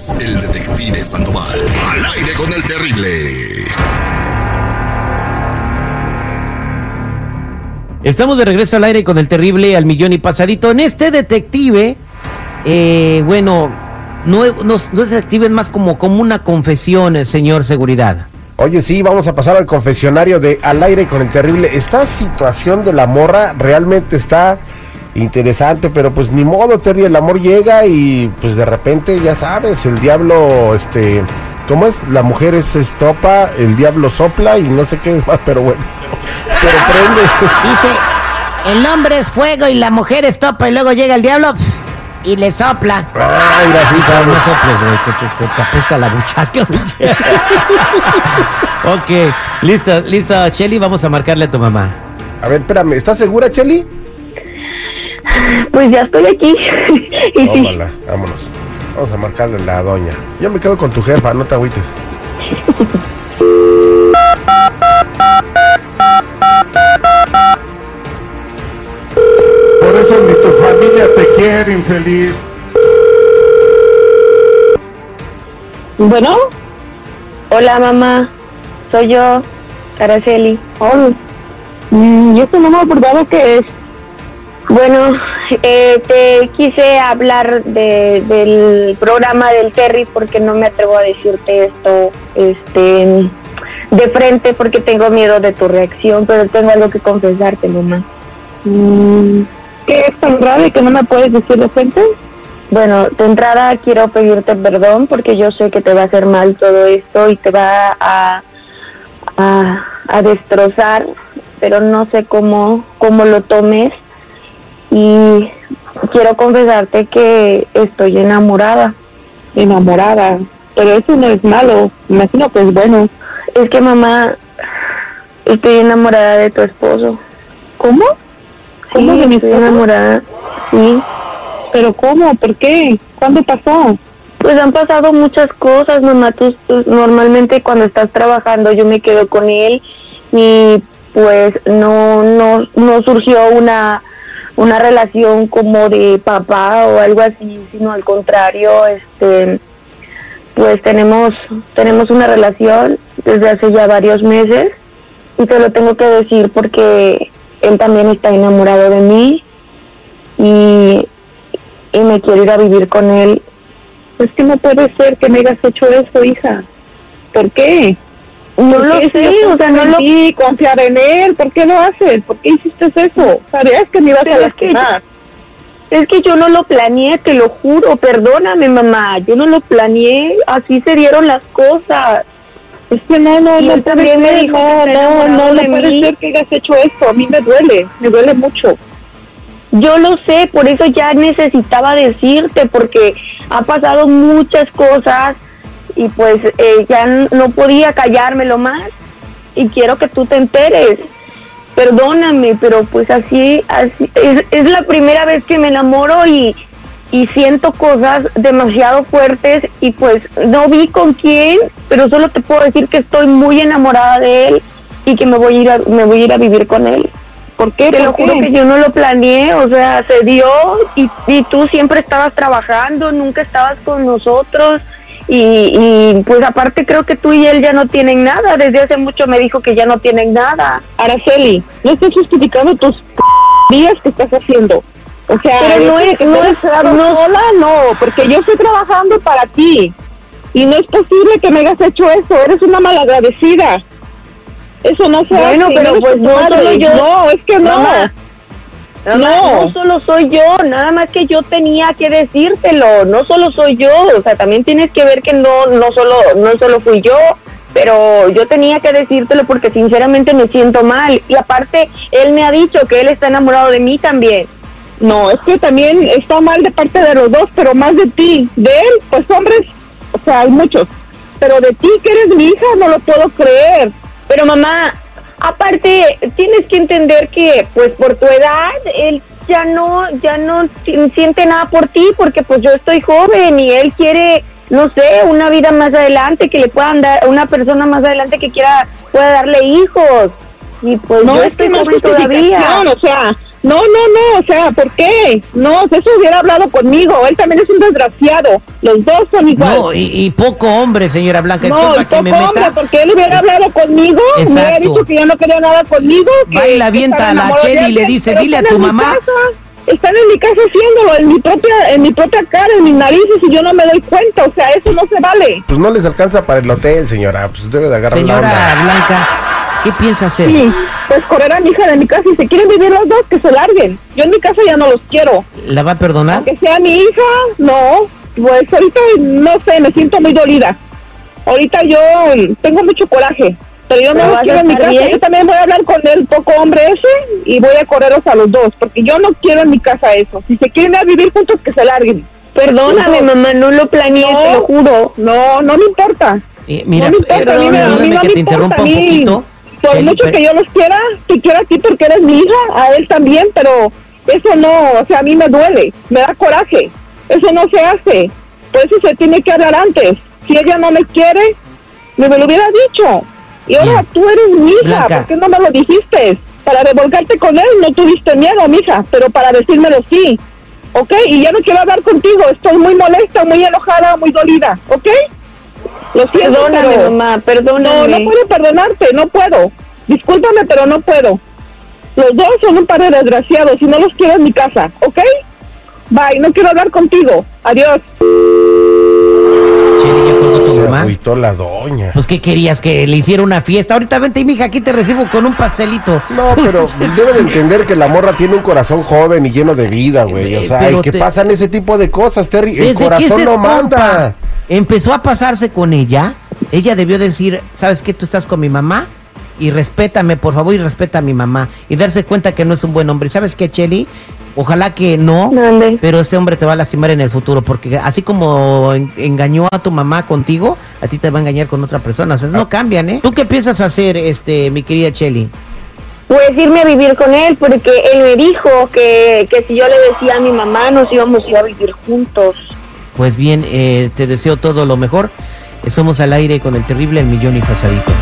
es el detective Sandoval. Al aire con el terrible. Estamos de regreso al aire con el terrible al millón y pasadito. En este detective, eh, bueno, no, no, no es detective, es más como, como una confesión, eh, señor seguridad. Oye, sí, vamos a pasar al confesionario de Al aire con el terrible. Esta situación de la morra realmente está interesante, pero pues ni modo, Terry, el amor llega y pues de repente, ya sabes, el diablo, este, ¿cómo es? La mujer es estopa, el diablo sopla y no sé qué más, pero bueno, pero prende. Dice, el hombre es fuego y la mujer es topa y luego llega el diablo y le sopla. Ay, Sí, gracias, sabes, no sabes. soples, güey, que te, te- te apesta la buchaca. ok, listo, listo, Shelly, vamos a marcarle a tu mamá. A ver, espérame, ¿estás segura, Cheli? Pues ya estoy aquí. y Tómala, vámonos. Vamos a marcarle a la doña. Yo me quedo con tu jefa, no te agüites. Por eso ni tu familia te quiere, infeliz. Bueno. Hola, mamá. Soy yo, Araceli. Hola. Mm, yo no me acordaba que es. Bueno, eh, te quise hablar de, del programa del Terry porque no me atrevo a decirte esto este, de frente porque tengo miedo de tu reacción, pero tengo algo que confesarte, mamá. Mm, ¿Qué es tan grave que no me puedes decir de frente? Bueno, de entrada quiero pedirte perdón porque yo sé que te va a hacer mal todo esto y te va a, a, a destrozar, pero no sé cómo, cómo lo tomes. Y quiero confesarte que estoy enamorada. Enamorada, pero eso no es malo, imagino que es bueno. Es que mamá, estoy enamorada de tu esposo. ¿Cómo? ¿Cómo de mi estoy esposo? enamorada, sí. ¿Pero cómo? ¿Por qué? ¿Cuándo pasó? Pues han pasado muchas cosas, mamá. Tú, tú- normalmente cuando estás trabajando yo me quedo con él y pues no no no surgió una una relación como de papá o algo así, sino al contrario, este pues tenemos tenemos una relación desde hace ya varios meses y te lo tengo que decir porque él también está enamorado de mí y y me quiero ir a vivir con él Es que no puede ser que me hayas hecho eso, hija. ¿Por qué? No ¿Por lo sé, o sea, no lo... ti, confiar en él. ¿Por qué lo haces? ¿Por qué hiciste eso? Sabías que me ibas a Pero es que- lastimar. Es que yo no lo planeé, te lo juro, perdóname mamá, yo no lo planeé, así se dieron las cosas. Es que no, no, Y no también me dijo no, no, no, no de puede ser que hayas hecho esto. A mí me duele, me duele mucho. Yo lo sé, por eso ya necesitaba decirte, porque ha pasado muchas cosas y pues eh, ya no podía callármelo más y quiero que tú te enteres. Perdóname, pero pues así, así es, es la primera vez que me enamoro y, y siento cosas demasiado fuertes y pues no vi con quién, pero solo te puedo decir que estoy muy enamorada de él y que me voy a ir a, me voy a ir a vivir con él. ¿Por qué? Te ¿Por lo qué? juro que yo no lo planeé, o sea, se dio y, y tú siempre estabas trabajando, nunca estabas con nosotros y, y pues aparte creo que tú y él ya no tienen nada, desde hace mucho me dijo que ya no tienen nada. Araceli, no estás justificando tus p- días que estás haciendo. O sea, Pero no es- que no es- no- sola, no, porque yo estoy trabajando para ti. Y no es posible que me hayas hecho eso, eres una malagradecida. Eso no se Bueno, pero pues no yo. No, es que no. Mamá, No. no solo soy yo, nada más que yo tenía que decírtelo, no solo soy yo, o sea, también tienes que ver que no no solo no solo fui yo, pero yo tenía que decírtelo porque sinceramente me siento mal y aparte él me ha dicho que él está enamorado de mí también. No, es que también está mal de parte de los dos, pero más de ti. De él, pues hombres, o sea, hay muchos. Pero de ti, que eres mi hija, no lo puedo creer. Pero mamá, aparte tienes que entender que pues por tu edad él ya no ya no si- siente nada por ti porque pues yo estoy joven y él quiere no sé, una vida más adelante que le puedan dar una persona más adelante que quiera pueda darle hijos. Y pues No yo es que estoy no es joven todavía. o sea, No, no, no, o sea, ¿por qué? No, si eso hubiera hablado conmigo. Él también es un desgraciado. Los dos son igual. No, y, y poco hombre, señora Blanca. No, y que me poco meta. hombre, porque él hubiera hablado conmigo, me hubiera Exacto. dicho que ya no quería nada conmigo. que- Va y la que avienta a la Cheli y le dice, "Dile a tu mamá". casa, Están en mi casa haciéndolo, en mi propia, en mi propia cara, en mis narices, y yo no me doy cuenta, o sea, eso no se vale. Pues no les alcanza para el hotel, señora. Pues debe de agarrar la Señora onda. Blanca, ¿qué piensa hacer? Sí, pues correr a mi hija de mi casa, y si quieren vivir los dos, que se larguen. Yo en mi casa ya no los quiero. ¿La va a perdonar? Aunque sea mi hija, no, pues ahorita no sé, me siento muy dolida. Ahorita yo mm, tengo mucho coraje, pero yo no ¿Pero los vas a quiero en mi casa. bien? Yo también voy a hablar con el poco hombre ese y voy a correrlos a los dos, porque yo no quiero en mi casa eso. Si se quieren ir a vivir juntos, que se larguen. Perdóname, No. mamá, no lo planeé, te lo juro. No, no me importa. Eh, mira, no me importa, a mí me- a mí no que me te interrumpa importa, un a mí. poquito. Por mucho pero- que yo los quiera, te quiero a ti porque eres mi hija, a él también, pero eso no, o sea, a mí me duele, me da coraje. Eso no se hace. Por eso se tiene que hablar antes. Si ella no me quiere, me, me lo hubiera dicho. Y ahora tú eres mi hija, Blanca. ¿por qué no me lo dijiste? Para revolcarte con él no tuviste miedo, mija, pero para decírmelo sí. ¿Ok? Y ya no quiero hablar contigo, estoy muy molesta, muy enojada, muy dolida, ¿ok? Lo siento, Perdóname, pero- mamá, no, perdóname. no puedo perdonarte, no puedo. Discúlpame, pero no puedo. Los dos son un par de desgraciados y no los quiero en mi casa, ¿ok? Bye, no quiero hablar contigo. Adiós. Cheli, ¿ya colgó tu Se la doña. Pues, ¿qué querías? ¿Que le hiciera una fiesta? Ahorita vente, mija, aquí te recibo con un pastelito. No, pero debe de entender que la morra tiene un corazón joven y lleno de vida, güey. O sea, y que te- pasan ese tipo de cosas, Terry. El corazón no manda. Empezó a pasarse con ella. Ella debió decir, ¿sabes qué? Tú estás con mi mamá y respétame, por favor, y respeta a mi mamá. Y darse cuenta que no es un buen hombre. ¿Y ¿Sabes qué, Cheli? Ojalá que no, Mande. pero este hombre te va a lastimar en el futuro, porque así como en- engañó a tu mamá contigo, a ti te va a engañar con otra persona. O sea, no cambian, ¿eh? ¿Tú qué piensas hacer, este, mi querida Cheli? Pues irme a vivir con él, porque él me dijo que, que si yo le decía a mi mamá nos íbamos a ir a vivir juntos. Pues bien, eh, te deseo todo lo mejor. Somos al aire con el terrible El Millón y Pasadito.